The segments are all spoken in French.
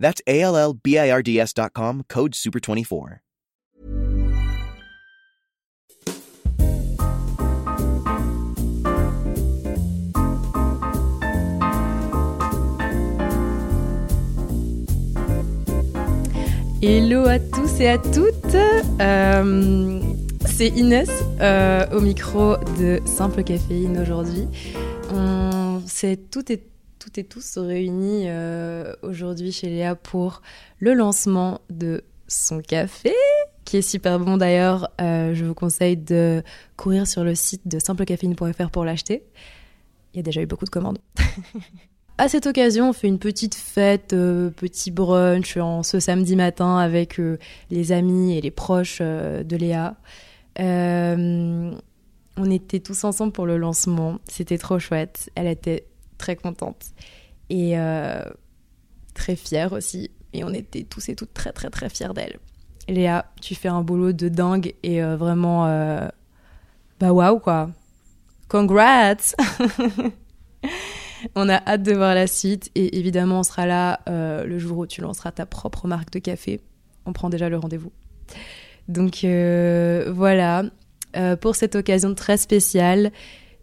That's A L L B I R D S.com, code SUPER24. Hello à tous et à toutes. Euh, c'est Inès euh, au micro de Simple Caféine aujourd'hui. On s'est toutes et, toutes et tous réunis euh, aujourd'hui chez Léa pour le lancement de son café, qui est super bon d'ailleurs. Euh, je vous conseille de courir sur le site de simplecaféine.fr pour l'acheter. Il y a déjà eu beaucoup de commandes. À cette occasion, on fait une petite fête, euh, petit brunch en ce samedi matin avec euh, les amis et les proches euh, de Léa. On était tous ensemble pour le lancement. C'était trop chouette. Elle était très contente et euh, très fière aussi. Et on était tous et toutes très très très fiers d'elle. Léa, tu fais un boulot de dingue et euh, vraiment, euh, bah waouh quoi. Congrats! On a hâte de voir la suite et évidemment on sera là le jour où tu lanceras ta propre marque de café. On prend déjà le rendez-vous. Donc voilà, pour cette occasion très spéciale,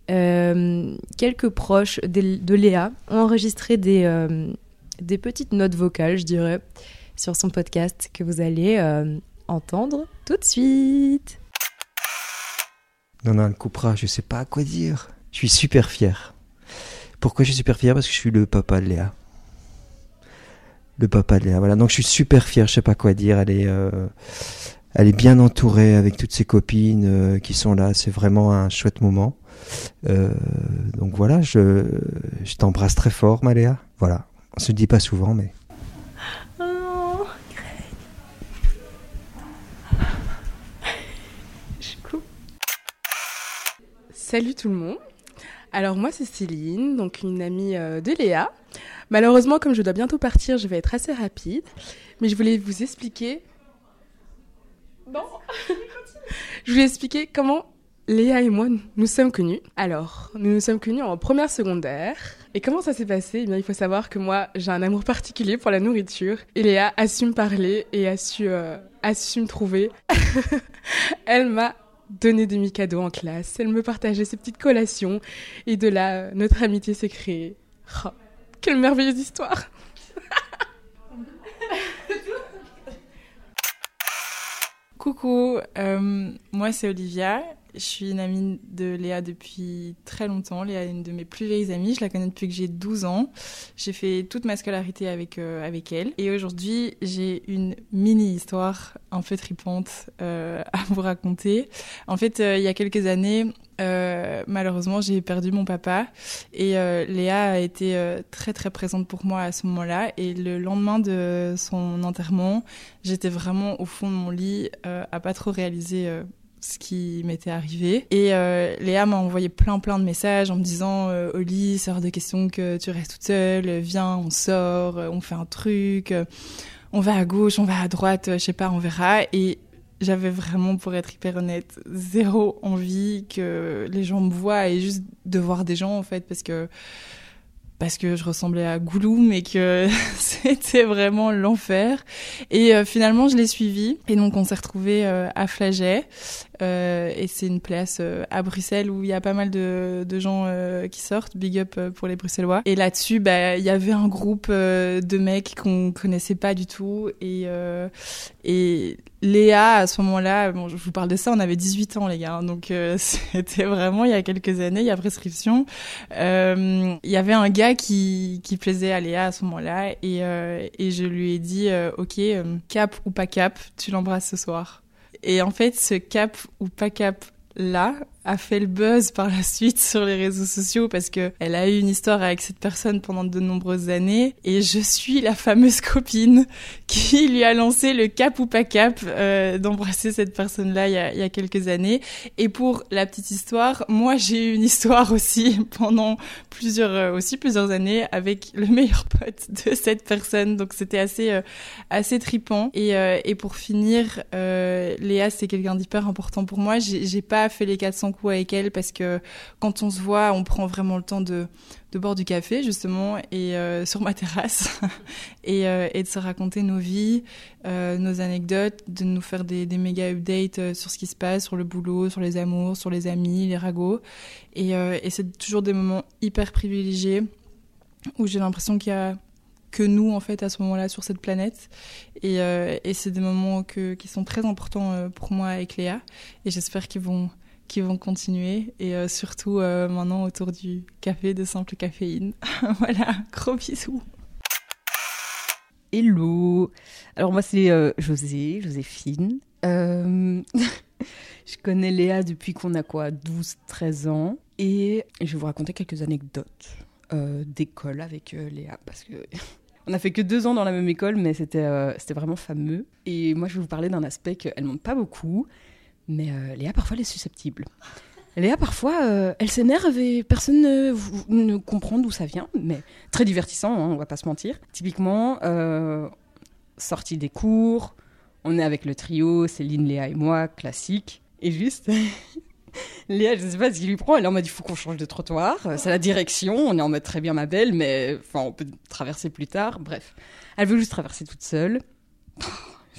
euh, quelques proches de, Léa ont enregistré des, euh, des petites notes vocales, je dirais, sur son podcast que vous allez euh, entendre tout de suite. Non, non, elle coupera, je sais pas à quoi dire. Je suis super fier. Pourquoi je suis super fier Parce que je suis le papa de Léa. Le papa de Léa, voilà. Donc je suis super fier, je sais pas quoi dire. Elle est, elle est bien entourée avec toutes ses copines euh, qui sont là. C'est vraiment un chouette moment. Euh, donc voilà, je, je t'embrasse très fort, ma Léa. Voilà. On se le dit pas souvent, mais. Salut tout le monde. Alors moi c'est Céline, donc une amie euh, de Léa. Malheureusement comme je dois bientôt partir, je vais être assez rapide, mais je voulais vous expliquer. Je voulais expliquer comment Léa et moi nous sommes connus. Alors nous nous sommes connus en première secondaire. Et comment ça s'est passé? Eh bien il faut savoir que moi j'ai un amour particulier pour la nourriture. Et Léa a su me parler et a su, euh, a su me trouver. Elle m'a donner des mi-cadeaux en classe, elle me partageait ses petites collations, et de là, notre amitié s'est créée. Oh, quelle merveilleuse histoire Coucou, euh, moi c'est Olivia. Je suis une amie de Léa depuis très longtemps. Léa est une de mes plus vieilles amies. Je la connais depuis que j'ai 12 ans. J'ai fait toute ma scolarité avec, euh, avec elle. Et aujourd'hui, j'ai une mini-histoire un peu tripante euh, à vous raconter. En fait, euh, il y a quelques années, malheureusement, j'ai perdu mon papa. Et Léa a été très très présente pour moi à ce moment-là. Et le lendemain de son enterrement, j'étais vraiment au fond de mon lit, à pas trop réaliser ce qui m'était arrivé. Et euh, Léa m'a envoyé plein plein de messages en me disant euh, Oli, c'est de question que tu restes toute seule, viens, on sort, on fait un truc, on va à gauche, on va à droite, je sais pas, on verra. Et j'avais vraiment, pour être hyper honnête, zéro envie que les gens me voient et juste de voir des gens en fait parce que parce que je ressemblais à Gouloum et que c'était vraiment l'enfer. Et euh, finalement, je l'ai suivi. Et donc, on s'est retrouvés euh, à Flaget. Euh, et c'est une place euh, à Bruxelles où il y a pas mal de, gens euh, qui sortent. Big up pour les Bruxellois. Et là-dessus, bah, il y avait un groupe de mecs qu'on connaissait pas du tout. Et, Léa, à ce moment-là, bon, je vous parle de ça, on avait 18 ans, les gars. hein. donc, c'était vraiment il y a quelques années, il y a prescription. Il y avait un gars qui, plaisait à Léa à ce moment-là. Et, je lui ai dit, OK, cap ou pas cap, tu l'embrasses ce soir. Et en fait, ce cap ou pas cap là a fait le buzz par la suite sur les réseaux sociaux parce que elle a eu une histoire avec cette personne pendant de nombreuses années et je suis la fameuse copine qui lui a lancé le cap ou pas cap euh, d'embrasser cette personne-là il, y a quelques années. Et pour la petite histoire, moi j'ai eu une histoire aussi pendant plusieurs euh, aussi plusieurs années avec le meilleur pote de cette personne. Donc c'était assez euh, assez tripant. Et, et pour finir, Léa c'est quelqu'un d'hyper important pour moi. J'ai pas fait les 400 avec elle parce que quand on se voit, on prend vraiment le temps de, de boire du café justement et euh, sur ma terrasse et, euh, et, de se raconter nos vies, euh, nos anecdotes, de nous faire des, méga updates sur ce qui se passe, sur le boulot, sur les amours, sur les amis, les ragots. Et, c'est toujours des moments hyper privilégiés où j'ai l'impression qu'il y a que nous en fait à ce moment-là sur cette planète et, et c'est des moments qui sont très importants pour moi avec Léa et j'espère qu'ils vont qui vont continuer et euh, surtout euh, maintenant autour du café de simple caféine. voilà, gros bisous. Hello. Alors moi c'est euh, José, Joséphine. je connais Léa depuis qu'on a quoi 12-13 ans et je vais vous raconter quelques anecdotes d'école avec Léa parce que on a fait que deux ans dans la même école mais c'était c'était vraiment fameux et moi je vais vous parler d'un aspect qu'elle montre pas beaucoup mais euh, Léa, parfois, elle est susceptible. Léa, parfois, euh, elle s'énerve et personne ne, ne comprend d'où ça vient, mais très divertissant, hein, on va pas se mentir. Typiquement, euh, sortie des cours, on est avec le trio, Céline, Léa et moi, classique, et juste. Léa, je sais pas ce qui lui prend, elle est en mode il faut qu'on change de trottoir, c'est la direction, on est en mode très bien ma belle, mais on peut traverser plus tard, bref. Elle veut juste traverser toute seule.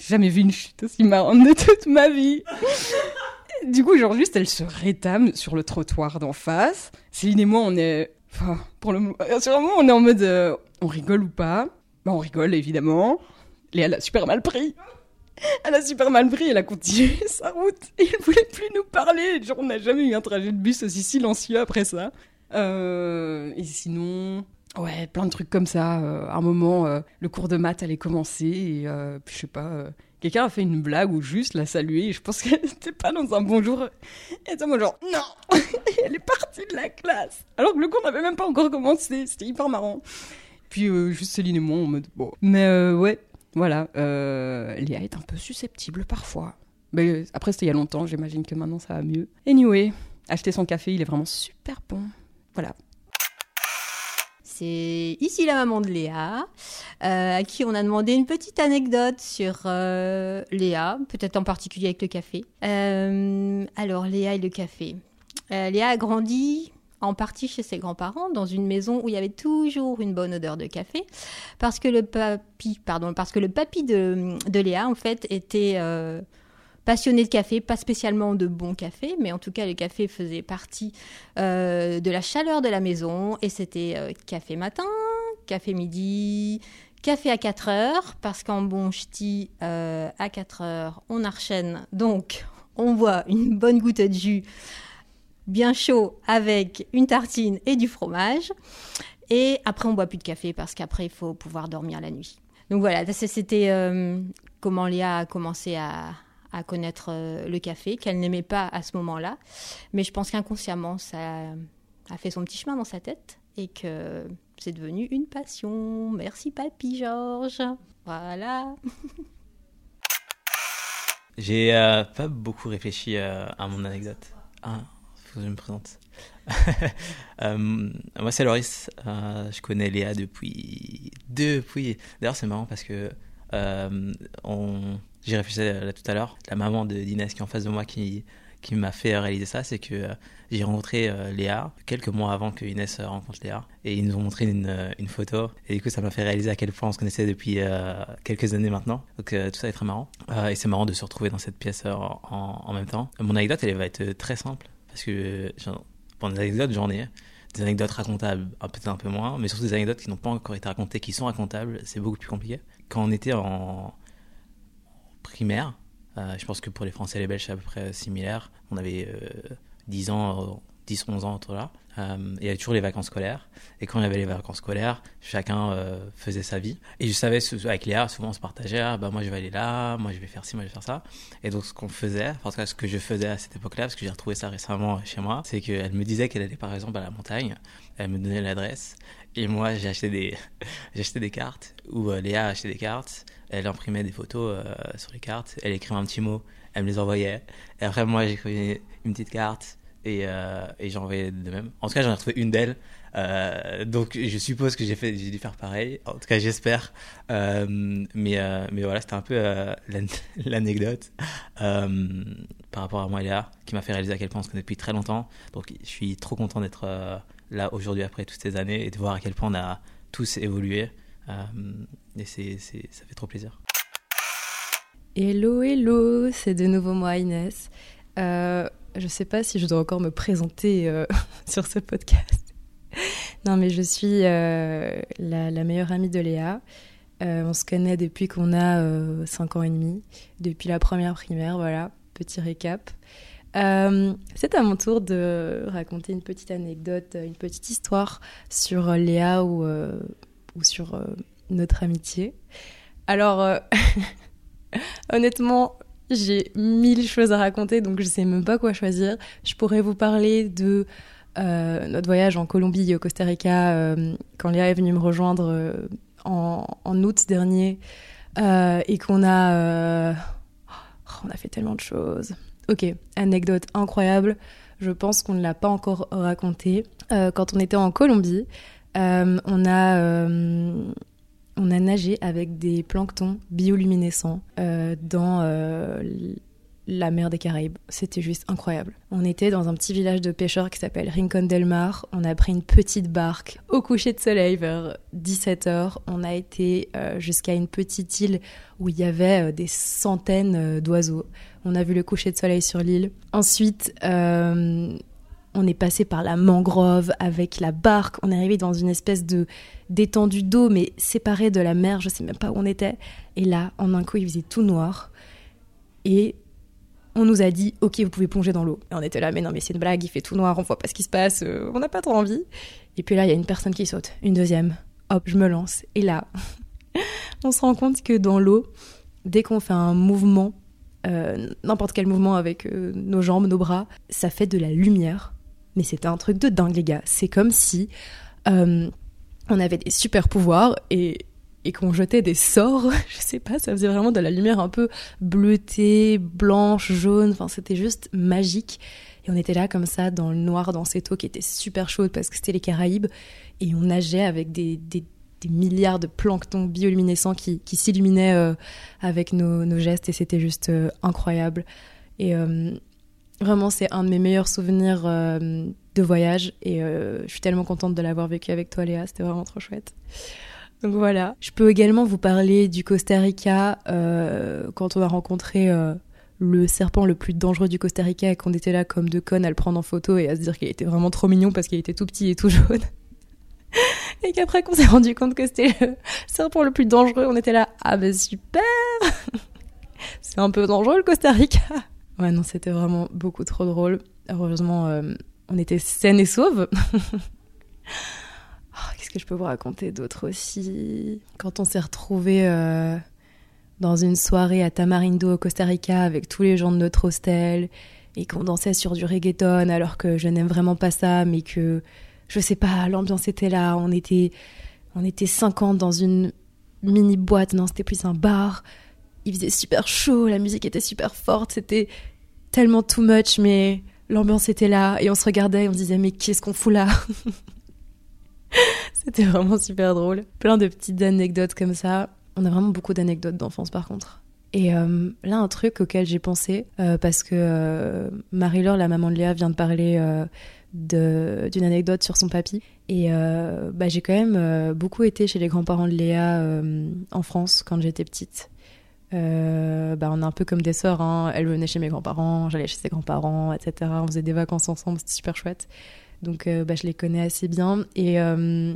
Jamais vu une chute aussi marrante de toute ma vie. du coup, genre, juste, elle se rétame sur le trottoir d'en face. Céline et moi, on est. Enfin, pour le moment, on est en mode. Euh, on rigole ou pas? Bah, on rigole, évidemment. Léa elle a super mal pris. Elle a super mal pris, elle a continué sa route et elle voulait plus nous parler. Genre, on n'a jamais eu un trajet de bus aussi silencieux après ça. Euh, et sinon, Ouais, plein de trucs comme ça. Euh, à un moment, euh, le cours de maths allait commencer et euh, je sais pas, quelqu'un a fait une blague ou juste l'a salué. Et je pense qu'elle n'était pas dans un bonjour. Et était moi genre non, elle est partie de la classe. Alors que le cours n'avait même pas encore commencé. C'était hyper marrant. Puis juste Céline et moi en mode bon. Mais ouais, voilà. Léa est un peu susceptible parfois. Mais après c'était il y a longtemps. J'imagine que maintenant ça va mieux. Anyway, acheter son café, il est vraiment super bon. Voilà, c'est ici la maman de Léa, euh, à qui on a demandé une petite anecdote sur euh, Léa, peut-être en particulier avec le café. Euh, alors, Léa et le café. Léa a grandi en partie chez ses grands-parents, dans une maison où il y avait toujours une bonne odeur de café, parce que le papy, pardon, parce que le de, de Léa, en fait, était passionné de café, pas spécialement de bon café, mais en tout cas le café faisait partie euh, de la chaleur de la maison et c'était euh, café matin, café midi, café à 4 heures, parce qu'en bon ch'ti, euh, à 4 heures, on enchaîne, donc on boit une bonne goutte de jus bien chaud avec une tartine et du fromage. Et après, on boit plus de café parce qu'après, il faut pouvoir dormir la nuit. Donc voilà, c'était comment Léa a commencé à, à connaître euh, le café, qu'elle n'aimait pas à ce moment-là. Mais je pense qu'inconsciemment, ça a fait son petit chemin dans sa tête et que c'est devenu une passion. Merci papy Georges. Voilà. J'ai euh, pas beaucoup réfléchi euh, à mon anecdote. Ah, faut que je me présente. moi, c'est Loris. je connais Léa depuis. Depuis. D'ailleurs, c'est marrant parce que on j'y réfléchissais là tout à l'heure, la maman d'Inès qui est en face de moi qui, qui m'a fait réaliser ça, c'est que euh, j'ai rencontré euh, Léa quelques mois avant que Inès euh, rencontre Léa. Et ils nous ont montré une, une photo. Et du coup, ça m'a fait réaliser à quel point on se connaissait depuis quelques années maintenant. Donc tout ça est très marrant. et c'est marrant de se retrouver dans cette pièce en, en, même temps. Mon anecdote, elle va être très simple. Parce que pour des anecdotes, j'en ai. Des anecdotes racontables, peut-être un peu moins. Mais surtout des anecdotes qui n'ont pas encore été racontées, qui sont racontables. C'est beaucoup plus compliqué. Quand on était en, primaire. Euh, je pense que pour les Français et les Belges, c'est à peu près similaire. On avait 10 euh, ans, 10-11 ans, autour là. Euh, il y avait toujours les vacances scolaires. Et quand il y avait les vacances scolaires, chacun euh, faisait sa vie. Et je savais, avec Léa, souvent on se partageait ah, bah, moi je vais aller là, moi je vais faire ci, moi je vais faire ça. Et donc ce qu'on faisait, en tout cas ce que je faisais à cette époque-là, parce que j'ai retrouvé ça récemment chez moi, c'est qu'elle me disait qu'elle allait par exemple à la montagne, elle me donnait l'adresse. Et moi j'ai acheté, des, acheté des cartes, ou Léa a acheté des cartes, elle imprimait des photos sur les cartes, elle écrivait un petit mot, elle me les envoyait. Et après moi j'écrivais une petite carte et, euh, et envoyé de même. En tout cas, j'en ai retrouvé une d'elles. Euh, donc, je suppose que j'ai dû faire pareil. En tout cas, j'espère. Euh, mais, euh, mais voilà, c'était un peu euh, l'anecdote par rapport à moi Léa, qui m'a fait réaliser à quel point on se connaît depuis très longtemps. Donc, je suis trop content d'être là aujourd'hui après toutes ces années et de voir à quel point on a tous évolué. et c'est, ça fait trop plaisir. Hello, hello, c'est de nouveau moi Inès. Euh, je ne sais pas si je dois encore me présenter euh, sur ce podcast. non, mais je suis euh, la, meilleure amie de Léa. Euh, on se connaît depuis qu'on a 5 ans et demi, depuis la première primaire, voilà, petit récap. C'est à mon tour de raconter une petite anecdote, une petite histoire sur Léa ou, ou sur notre amitié. Alors, honnêtement, j'ai mille choses à raconter, donc je sais même pas quoi choisir. Je pourrais vous parler de euh, notre voyage en Colombie et au Costa Rica euh, quand Léa est venue me rejoindre euh, en, en, août dernier et qu'on a oh, on a fait tellement de choses. Ok, anecdote incroyable. Je pense qu'on ne l'a pas encore raconté. quand on était en Colombie, on a on a nagé avec des planctons bioluminescents euh, dans euh, la mer des Caraïbes. C'était juste incroyable. On était dans un petit village de pêcheurs qui s'appelle Rincon del Mar. On a pris une petite barque au coucher de soleil vers 17h. On a été euh, jusqu'à une petite île où il y avait des centaines d'oiseaux. On a vu le coucher de soleil sur l'île. Ensuite, on est passé par la mangrove avec la barque. On est arrivé dans une espèce de d'étendue d'eau, mais séparée de la mer. Je sais même pas où on était. Et là, en un coup, il faisait tout noir. Et on nous a dit, ok, vous pouvez plonger dans l'eau. Et on était là, mais non, mais c'est une blague, il fait tout noir, on voit pas ce qui se passe, euh, on n'a pas trop envie. Et puis là, il y a une personne qui saute, une deuxième. Hop, je me lance. Et là, on se rend compte que dans l'eau, dès qu'on fait un mouvement, euh, n'importe quel mouvement avec euh, nos jambes, nos bras, ça fait de la lumière mais c'était un truc de dingue, les gars. C'est comme si on avait des super pouvoirs et, et qu'on jetait des sorts. Je sais pas, ça faisait vraiment de la lumière un peu bleutée, blanche, jaune. Enfin, c'était juste magique. Et on était là comme ça, dans le noir, dans cette eau qui était super chaude parce que c'était les Caraïbes. Et on nageait avec des, milliards de plancton bioluminescents qui, qui s'illuminaient euh, avec nos, gestes. Et c'était juste euh, incroyable. Et Vraiment, c'est un de mes meilleurs souvenirs euh, de voyage et euh, je suis tellement contente de l'avoir vécu avec toi, Léa. C'était vraiment trop chouette. Donc voilà. Je peux également vous parler du Costa Rica euh, quand on a rencontré le serpent le plus dangereux du Costa Rica et qu'on était là comme deux connes à le prendre en photo et à se dire qu'il était vraiment trop mignon parce qu'il était tout petit et tout jaune. et qu'après qu'on s'est rendu compte que c'était le serpent le plus dangereux, on était là, ah ben super C'est un peu dangereux le Costa Rica Ouais, non, c'était vraiment beaucoup trop drôle. Heureusement, euh, on était saine et sauve. Oh, qu'est-ce que je peux vous raconter d'autre aussi? Quand on s'est retrouvés euh, dans une soirée à Tamarindo au Costa Rica avec tous les gens de notre hostel et qu'on dansait sur du reggaeton alors que je n'aime vraiment pas ça, mais que je sais pas, l'ambiance était là. On était, on était 50 dans une mini boîte. Non, c'était plus un bar il faisait super chaud, la musique était super forte, c'était tellement too much, mais l'ambiance était là et on se regardait et on se disait mais qu'est-ce qu'on fout là? C'était vraiment super drôle. Plein de petites anecdotes comme ça. On a vraiment beaucoup d'anecdotes d'enfance par contre. Et euh, là, un truc auquel j'ai pensé, euh, parce que euh, Marie-Laure, la maman de Léa, vient de parler d'une anecdote sur son papy. Et bah, j'ai quand même beaucoup été chez les grands-parents de Léa en France quand j'étais petite. Bah, on est un peu comme des sœurs. Hein. Elle venait chez mes grands-parents, j'allais chez ses grands-parents, etc. On faisait des vacances ensemble, c'était super chouette. Donc euh, bah, je les connais assez bien. Et, euh,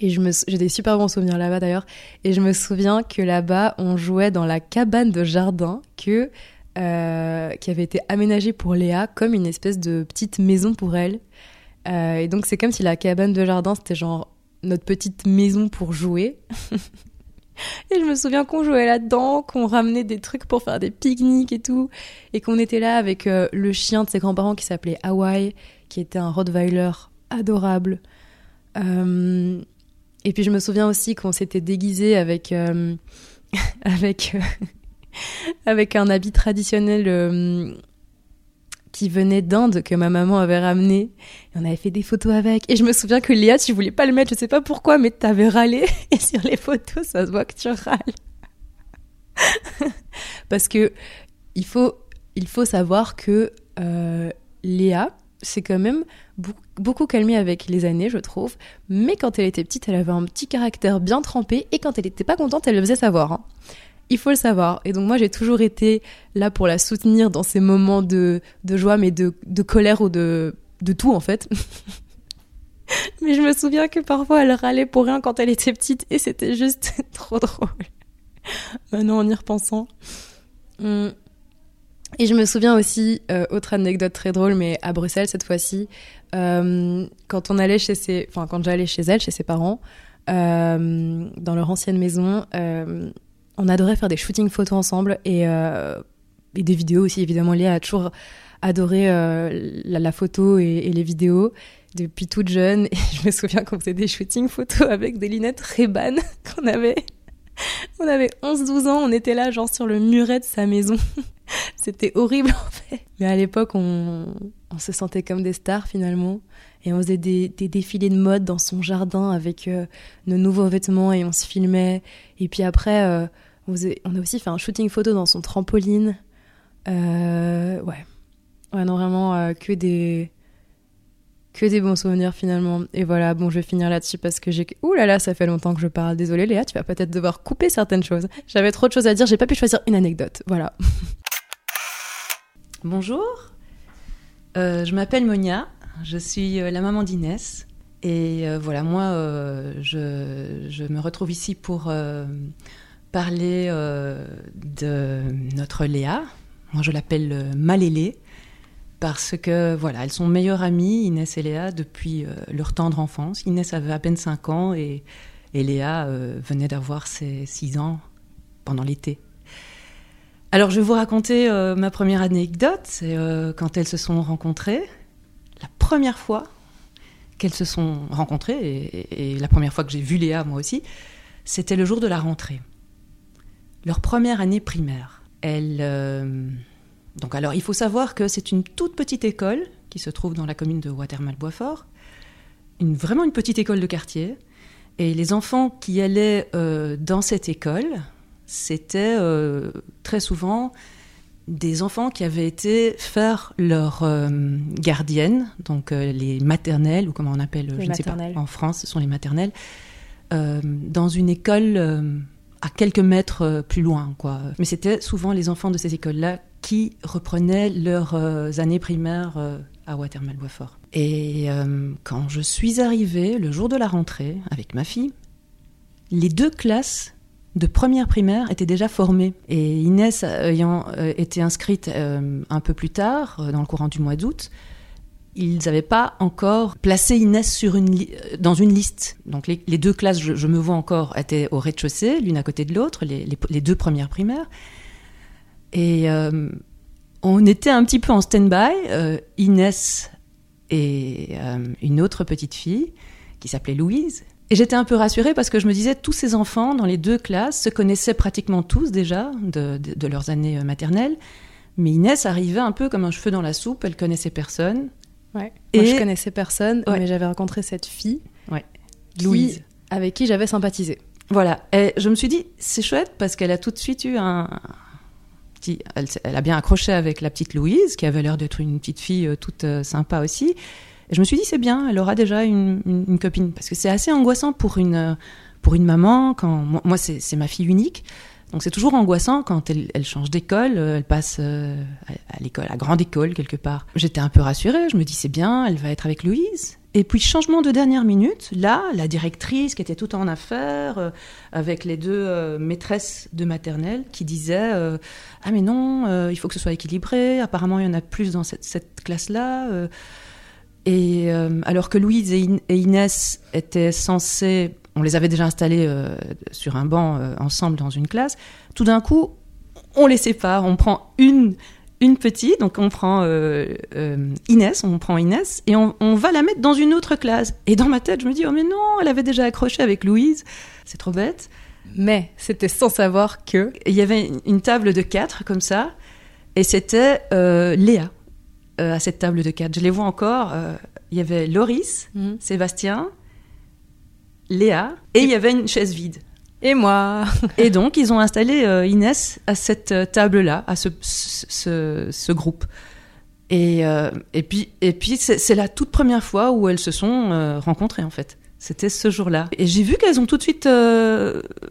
et j'ai des super bons souvenirs là-bas d'ailleurs. Et je me souviens que là-bas, on jouait dans la cabane de jardin que euh, qui avait été aménagée pour Léa comme une espèce de petite maison pour elle. Et donc c'est comme si la cabane de jardin c'était genre notre petite maison pour jouer. et je me souviens qu'on jouait là-dedans, qu'on ramenait des trucs pour faire des pique-niques et tout, et qu'on était là avec le chien de ses grands-parents qui s'appelait Hawaii, qui était un Rottweiler adorable. Euh, et puis je me souviens aussi qu'on s'était déguisé avec euh, avec avec un habit traditionnel qui venait d'Inde que ma maman avait ramené. Et on avait fait des photos avec. Et je me souviens que Léa, tu voulais pas le mettre, je sais pas pourquoi, mais t'avais râlé. Et sur les photos, ça se voit que tu râles. Parce que il faut, il faut savoir que euh, Léa, c'est quand même beaucoup, calmé avec les années, je trouve. Mais quand elle était petite, elle avait un petit caractère bien trempé. Et quand elle était pas contente, elle le faisait savoir. Hein il faut le savoir. Et donc moi, j'ai toujours été là pour la soutenir dans ces moments de, joie, mais de, colère ou de, de tout en fait. mais je me souviens que parfois, elle râlait pour rien quand elle était petite et c'était juste trop drôle. Maintenant, en y repensant. Hum. Et je me souviens aussi, euh, autre anecdote très drôle, mais à Bruxelles cette fois-ci, euh, quand on allait chez ses, enfin quand j'allais chez elle, chez ses parents, euh, dans leur ancienne maison, on adorait faire des shootings photos ensemble et, des vidéos aussi. Évidemment, Léa a toujours adoré la, photo et, les vidéos depuis toute jeune. Et je me souviens qu'on faisait des shootings photos avec des lunettes Ray-Ban qu'on avait. On avait 11-12 ans, on était là, genre sur le muret de sa maison. C'était horrible en fait. Mais à l'époque, on, se sentait comme des stars finalement. Et on faisait des, défilés de mode dans son jardin avec euh, nos nouveaux vêtements et on se filmait. Et puis après, euh, on, a aussi fait un shooting photo dans son trampoline. Euh, ouais. Ouais, non, vraiment que des que des bons souvenirs finalement. Et voilà, bon, je vais finir là-dessus parce que j'ai. Ouh là là, ça fait longtemps que je parle. Désolée Léa, tu vas peut-être devoir couper certaines choses. J'avais trop de choses à dire, j'ai pas pu choisir une anecdote. Voilà. Bonjour, euh, je m'appelle Monia, je suis la maman d'Inès. Et voilà, moi, je, me retrouve ici pour parler euh, de notre Léa. Moi, je l'appelle euh, Malélé parce que voilà, elles sont meilleures amies, Inès et Léa, depuis euh, leur tendre enfance. Inès avait à peine 5 ans et, Léa venait d'avoir ses 6 ans pendant l'été. Alors, je vais vous raconter ma première anecdote. C'est quand elles se sont rencontrées. La première fois qu'elles se sont rencontrées, et, la première fois que j'ai vu Léa, moi aussi, c'était le jour de la rentrée leur première année primaire. Elle, euh, donc alors, il faut savoir que c'est une toute petite école qui se trouve dans la commune de Watermal-Boisfort, vraiment une petite école de quartier. Et les enfants qui allaient euh, dans cette école, c'était euh, très souvent des enfants qui avaient été faire leur gardienne, donc les maternelles, ou comment on appelle, je ne sais pas, en France, ce sont les maternelles, dans une école à quelques mètres euh, plus loin. Quoi. Mais c'était souvent les enfants de ces écoles-là qui reprenaient leurs euh, années primaires euh, à Watermal-Boisfort. Et quand je suis arrivée le jour de la rentrée avec ma fille, les deux classes de première primaire étaient déjà formées. Et Inès ayant été inscrite un peu plus tard, dans le courant du mois d'août, ils n'avaient pas encore placé Inès sur une dans une liste. Donc les, deux classes, je, me vois encore, étaient au rez-de-chaussée, l'une à côté de l'autre, les, les, deux premières primaires. Et euh, on était un petit peu en stand-by. Euh, Inès et euh, une autre petite fille qui s'appelait Louise. Et j'étais un peu rassurée parce que je me disais, tous ces enfants dans les deux classes se connaissaient pratiquement tous déjà de, de, de leurs années maternelles. Mais Inès arrivait un peu comme un cheveu dans la soupe, elle connaissait personne. Ouais. Et je connaissais personne, mais j'avais rencontré cette fille, ouais. Louise, avec qui j'avais sympathisé. Voilà. Et je me suis dit, c'est chouette parce qu'elle a tout de suite eu un. Petit... Elle, elle, a bien accroché avec la petite Louise, qui avait l'air d'être une petite fille euh, toute euh, sympa aussi. Et je me suis dit, c'est bien, elle aura déjà une, copine. Parce que c'est assez angoissant pour une, euh, pour une maman, quand. Moi, c'est ma fille unique. Donc c'est toujours angoissant quand elle, change d'école, euh, elle passe euh, à, l'école, à grande école quelque part. J'étais un peu rassurée, je me dis c'est bien, elle va être avec Louise. Et puis changement de dernière minute, là, la directrice qui était tout en affaires, avec les deux maîtresses de maternelle, qui disaient Ah mais non, il faut que ce soit équilibré, apparemment il y en a plus dans cette, cette classe-là. Et alors que Louise et, et, Inès étaient censées, on les avait déjà installées sur un banc ensemble dans une classe, tout d'un coup, on les sépare, on prend une une petite, donc on prend euh, euh, Inès, on prend Inès et on, va la mettre dans une autre classe. Et dans ma tête, je me dis, oh mais non, elle avait déjà accroché avec Louise, c'est trop bête. Mais c'était sans savoir que... Il y avait une table de quatre comme ça, et c'était euh, à cette table de quatre. Je les vois encore, il y avait Loris, mhm. Sébastien, Léa, et il y avait une chaise vide. Et moi. et donc, ils ont installé euh, Inès à cette euh, table-là, à ce, ce, ce, groupe. Et, euh, et puis, et puis c'est la toute première fois où elles se sont rencontrées, en fait. C'était ce jour-là. Et j'ai vu qu'elles ont tout de suite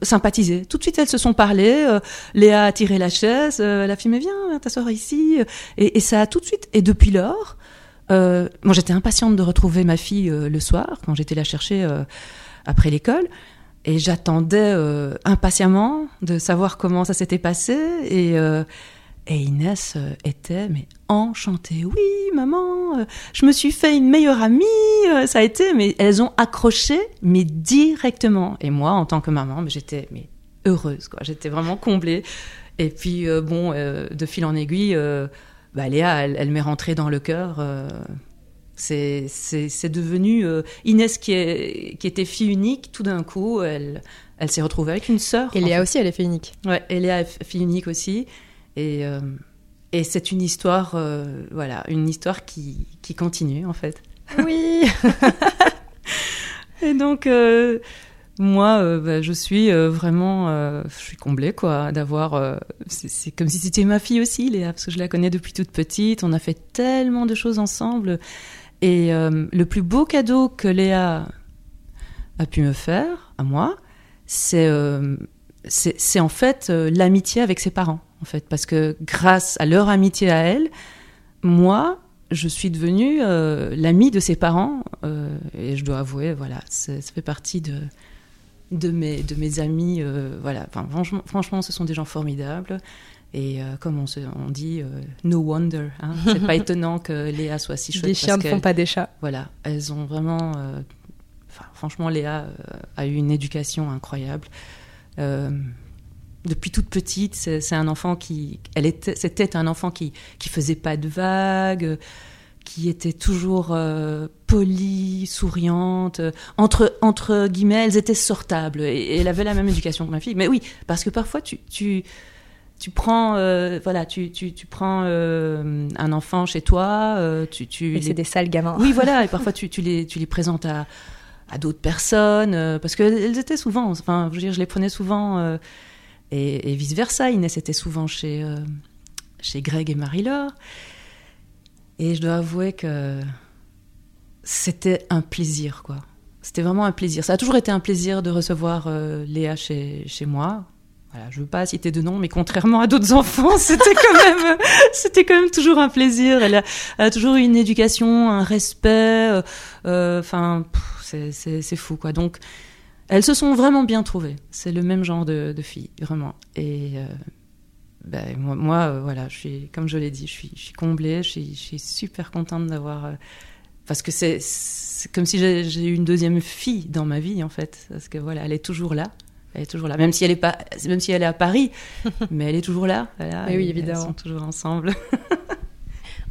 sympathisé. Tout de suite, elles se sont parlé. Léa a tiré la chaise. la fille, mais viens, viens t'asseoir ici. Et, ça a tout de suite. Et depuis lors, moi, j'étais impatiente de retrouver ma fille le soir, quand j'étais la chercher après l'école. Et j'attendais euh, impatiemment de savoir comment ça s'était passé. Et, euh, et Inès euh, était mais enchantée. Oui, maman, je me suis fait une meilleure amie. ça a été, mais elles ont accroché, mais directement. Et moi, en tant que maman, j'étais mais heureuse. Quoi. J'étais vraiment comblée. Et puis bon, de fil en aiguille, bah, Léa, elle, elle m'est rentrée dans le cœur c'est devenu euh, Inès qui, est, qui était fille unique, tout d'un coup, elle, elle s'est retrouvée avec une sœur. Et Léa aussi, elle est fille unique. Ouais, et Léa est fille unique aussi. Et, euh, et c'est une histoire, euh, voilà, une histoire qui, qui, continue en fait. Oui. et donc, moi, bah, je suis vraiment, je suis comblée quoi, d'avoir. c'est comme si c'était ma fille aussi, Léa, parce que je la connais depuis toute petite. On a fait tellement de choses ensemble. Et euh, le plus beau cadeau que Léa a pu me faire, à moi, c'est euh, c'est en fait euh, l'amitié avec ses parents, en fait, parce que grâce à leur amitié à elle, moi, je suis devenue l'amie de ses parents, et je dois avouer, voilà, ça fait partie de de mes de mes amis, voilà. Enfin, franchement, franchement, ce sont des gens formidables. Et euh, comme on, se, on dit, euh, no wonder. Hein, c'est pas étonnant que Léa soit si chouette. Les chiens ne font pas des chats. Voilà, elles ont vraiment. Euh, franchement, Léa a eu une éducation incroyable. Depuis toute petite, c'est un enfant qui. Elle était, c'était un enfant qui qui faisait pas de vagues, qui était toujours polie, souriante. Entre entre guillemets, elles étaient sortables et, elle avait la même éducation que ma fille. Mais oui, parce que parfois tu tu tu prends euh, voilà tu, tu, tu prends euh, un enfant chez toi euh, tu, tu c'est des sales gamins oui voilà et parfois tu, tu les tu les présentes à, à d'autres personnes parce qu'elles étaient souvent enfin je veux dire je les prenais souvent et, et, vice versa Inès était souvent chez chez Greg et Marie-Laure. Et je dois avouer que c'était un plaisir quoi. C'était vraiment un plaisir. Ça a toujours été un plaisir de recevoir Léa chez chez moi voilà, je veux pas citer de nom, mais contrairement à d'autres enfants, c'était quand même, c'était quand même toujours un plaisir. Elle a, toujours eu une éducation, un respect. Euh, euh, enfin, c'est fou quoi. Donc, elles se sont vraiment bien trouvées. C'est le même genre de, filles, vraiment. Et euh, ben, moi, voilà, je suis, comme je l'ai dit, je suis, je suis comblée. Je suis, je suis super contente d'avoir, parce que c'est comme si j'ai eu une deuxième fille dans ma vie en fait, parce que voilà, elle est toujours là. Elle est toujours là, même si elle est pas, même si elle est à Paris, mais elle est toujours là. Voilà, oui, évidemment. Ils sont toujours ensemble.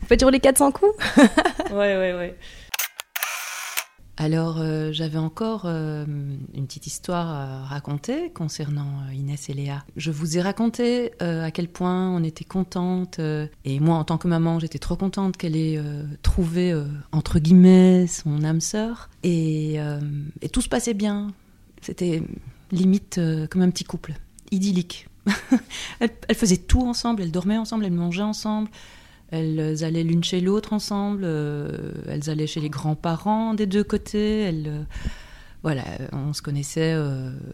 On fait toujours les 400 coups. ouais, ouais, ouais. Alors, euh, j'avais encore euh, une petite histoire à raconter concernant euh, Inès et Léa. Je vous ai raconté à quel point on était contente, et moi, en tant que maman, j'étais trop contente qu'elle ait trouvé, entre guillemets, son âme sœur. Et, et tout se passait bien. C'était limite euh, comme un petit couple, idyllique. elles, faisaient tout ensemble, elles dormaient ensemble, elles mangeaient ensemble, elles allaient l'une chez l'autre ensemble, euh, elles allaient chez les grands-parents des deux côtés, euh, voilà, on se connaissait,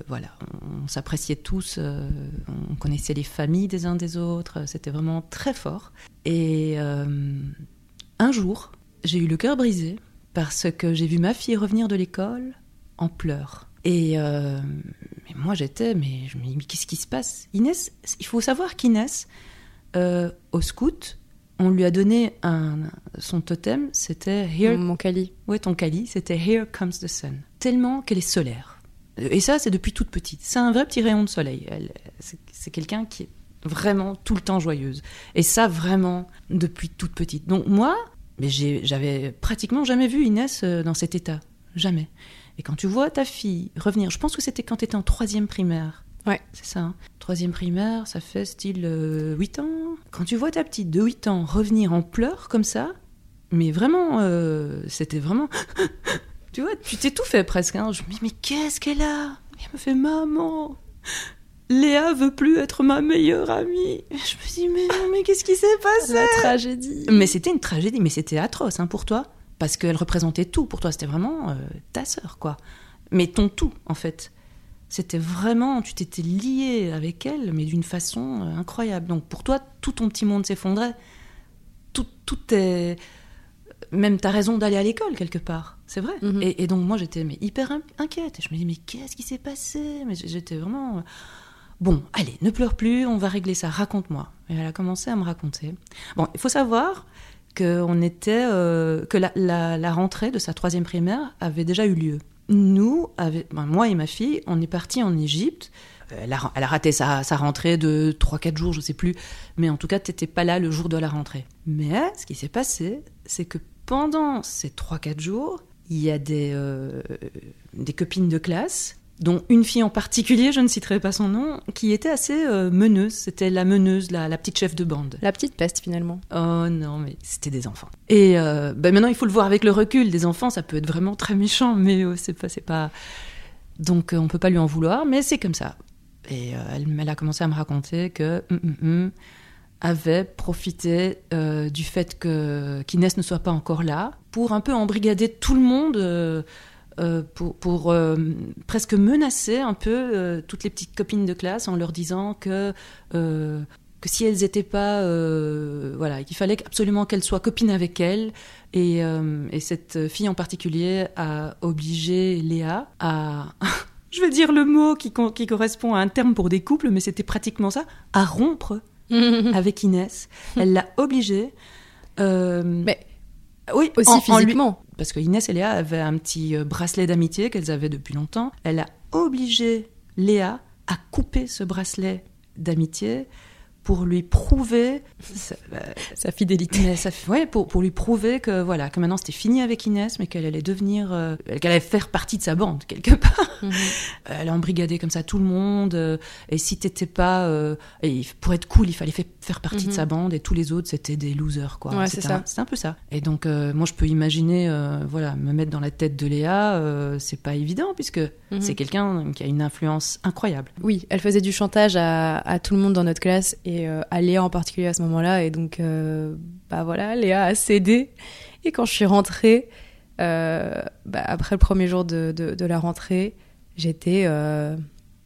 voilà, on, s'appréciait tous, on connaissait les familles des uns des autres, c'était vraiment très fort. Et un jour, j'ai eu le cœur brisé parce que j'ai vu ma fille revenir de l'école en pleurs. Et euh, mais moi j'étais, mais je me dis, mais qu'est-ce qui se passe? Inès, il faut savoir qu'Inès, euh, au scout, on lui a donné un, son totem, c'était Here. Mon Cali. Ouais, ton Cali, c'était Here comes the sun. Tellement qu'elle est solaire. Et ça, c'est depuis toute petite. C'est un vrai petit rayon de soleil. Elle- C'est c'est quelqu'un qui est vraiment tout le temps joyeuse. Et ça, vraiment, depuis toute petite. Donc moi, mais j'ai- j'avais pratiquement jamais vu Inès euh, dans cet état. Jamais. Et quand tu vois ta fille revenir, je pense que c'était quand tu étais en troisième primaire. Ouais. C'est ça. hein. Troisième primaire, ça fait style euh, 8 ans. Quand tu vois ta petite de 8 ans revenir en pleurs comme ça, mais vraiment, euh, c'était vraiment... tu vois, tu fait presque. hein. Je me dis, mais qu'est-ce qu'elle a? Elle me fait, maman, Léa veut plus être ma meilleure amie. Je me dis, mais non, mais qu'est-ce qui s'est passé? La tragédie. mais c'était une tragédie, mais c'était atroce hein, pour toi. Parce qu'elle représentait tout. Pour toi, c'était vraiment euh, ta sœur, quoi. Mais ton tout, en fait. C'était vraiment, tu t'étais lié avec elle, mais d'une façon euh, incroyable. Donc pour toi, tout ton petit monde s'effondrait. Tout, tout est. Même ta raison d'aller à l'école, quelque part. C'est vrai. Mhm. et, et donc moi, j'étais mais, hyper in- inquiète. Et je me dis, mais qu'est-ce qui s'est passé? Mais j'étais vraiment. euh, Bon, allez, ne pleure plus, on va régler ça, raconte-moi. Et elle a commencé à me raconter. Bon, il faut savoir que, on était, euh, que la, la- rentrée de sa troisième primaire avait déjà eu lieu. Nous, avec, ben, moi et ma fille, on est partis en Égypte. Elle a, raté sa, rentrée de 3-4 jours, je sais plus. Mais en tout cas, t'étais pas là le jour de la rentrée. Mais ce qui s'est passé, c'est que pendant ces 3-4 jours, il y a des, euh, des copines de classe dont une fille en particulier, je ne citerai pas son nom, qui était assez euh, meneuse. C'était la meneuse, la, la petite chef de bande. La petite peste finalement. Oh non, mais c'était des enfants. Et euh, ben maintenant, il faut le voir avec le recul. Des enfants, ça peut être vraiment très méchant, mais euh, c'est pas, c'est pas. Donc, euh, on peut pas lui en vouloir, mais c'est comme ça. Et elle, elle a commencé à me raconter que hum, hum, hum, avait profité du fait que qu'Inès ne soit pas encore là pour un peu embrigader tout le monde. Euh, pour, pour euh, presque menacer un peu euh, toutes les petites copines de classe en leur disant que que si elles n'étaient pas, voilà, qu'il fallait absolument qu'elles soient copines avec elle. Et, et cette fille en particulier a obligé Léa à, je vais dire le mot qui, qui correspond à un terme pour des couples, mais c'était pratiquement ça, à rompre avec Inès. Elle l'a obligée. Mais oui, Aussi en- en lui- physiquement. Parce que Inès et Léa avaient un petit euh, bracelet d'amitié qu'elles avaient depuis longtemps. Elle a obligé Léa à couper ce bracelet d'amitié pour lui prouver sa, Sa fidélité. mais ouais, pour, pour lui prouver que voilà que maintenant c'était fini avec Inès mais qu'elle allait devenir euh, qu'elle allait faire partie de sa bande quelque part Mhm. elle a embrigadé comme ça tout le monde euh, et si t'étais pas euh, et pour être cool il fallait fa- faire partie de Mhm. sa bande et tous les autres c'était des losers quoi Ouais, c'est ça. c'est un peu ça et donc euh, moi je peux imaginer voilà me mettre dans la tête de Léa c'est pas évident puisque Mhm. c'est quelqu'un qui a une influence incroyable Oui, elle faisait du chantage à, à tout le monde dans notre classe et euh, à Léa en particulier à ce moment-là. Et donc, euh, bah voilà, Léa a cédé. Et quand je suis rentrée, euh, bah, après le premier jour de, de, de la rentrée, j'étais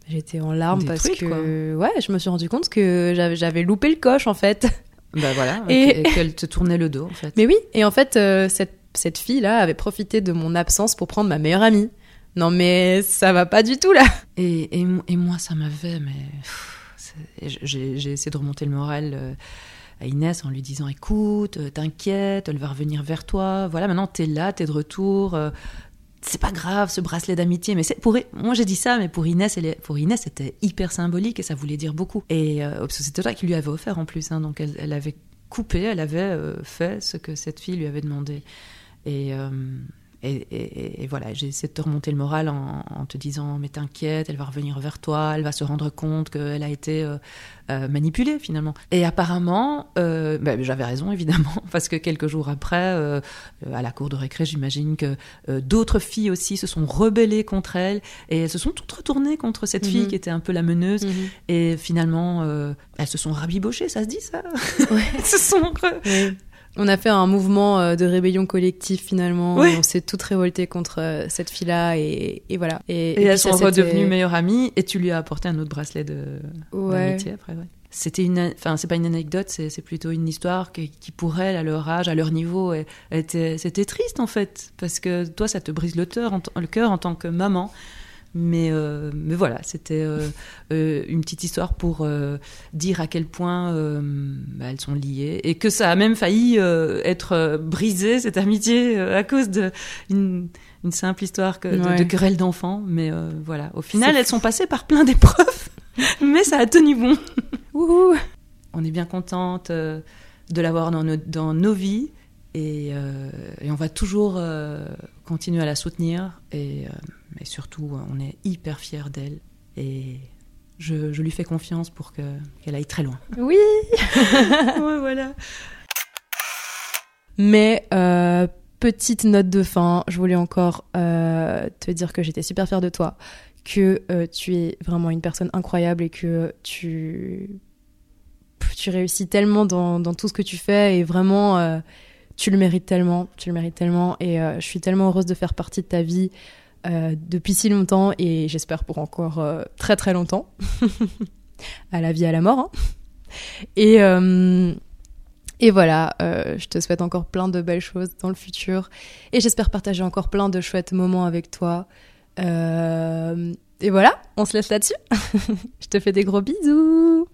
j'étais en larmes parce que ouais, je me suis rendu compte que j'avais loupé le coche en fait. bah voilà Et- et qu'elle te tournait le dos en fait Mais oui, et en fait, cette, cette fille-là avait profité de mon absence pour prendre ma meilleure amie. Non mais ça va pas du tout là. Et, et, mo- et moi, ça m'avait, mais et j'ai essayé de remonter le moral euh, à Inès en lui disant écoute, euh, t'inquiète, elle va revenir vers toi. Voilà, maintenant t'es là, t'es de retour. euh, c'est pas grave ce bracelet d'amitié, mais c'est pour moi j'ai dit ça, mais pour Inès, pour Inès c'était hyper symbolique et ça voulait dire beaucoup. Et euh, c'était toi qui lui avait offert en plus, hein, donc elle, avait coupé, elle avait fait ce que cette fille lui avait demandé. Et, et, et- et voilà, j'ai essayé de te remonter le moral en, en te disant mais t'inquiète, elle va revenir vers toi, elle va se rendre compte qu'elle a été euh, euh, manipulée finalement. Et apparemment, euh, bah, j'avais raison évidemment, parce que quelques jours après, euh, à la cour de récré, j'imagine que d'autres filles aussi se sont rebellées contre elle et elles se sont toutes retournées contre cette fille Mhm. qui était un peu la meneuse. Et finalement, elles se sont rabibochées, ça se dit ça? Elles se sont re- On a fait un mouvement euh, de rébellion collective finalement. Oui. On s'est toutes révoltées contre euh, cette fille-là et, et voilà. Et, Et, puis elles sont redevenues meilleures amies et tu lui as apporté un autre bracelet de Ouais. d'amitié après, ouais. c'était une, enfin c'est pas une anecdote, c'est plutôt une histoire qui, qui, pour elle, à leur âge, à leur niveau, était, c'était triste en fait, parce que toi, ça te brise le cœur en, le cœur en tant que maman. Mais, euh, mais voilà, c'était euh, euh, une petite histoire pour dire à quel point bah, elles sont liées et que ça a même failli être brisé cette amitié à cause de une, une simple histoire que, de, de, querelle d'enfants. Mais voilà, au final, elles sont passées par plein d'épreuves, mais ça a tenu bon. On est bien contente de l'avoir dans, nos, dans nos vies et, et, on va toujours continuer à la soutenir et et surtout, on est hyper fiers d'elle. Et je, lui fais confiance pour qu'elle aille très loin. Oui voilà. Mais euh, petite note de fin, je voulais encore euh, te dire que j'étais super fière de toi, que euh, tu es vraiment une personne incroyable et que tu, tu réussis tellement dans, dans tout ce que tu fais et vraiment tu le mérites tellement, tu le mérites tellement et je suis tellement heureuse de faire partie de ta vie. Euh, depuis si longtemps et j'espère pour encore euh, très très longtemps. à la vie, à la mort. Hein. Et, euh, et voilà, je te souhaite encore plein de belles choses dans le futur et j'espère partager encore plein de chouettes moments avec toi. et voilà, on se laisse là-dessus. je te fais des gros bisous.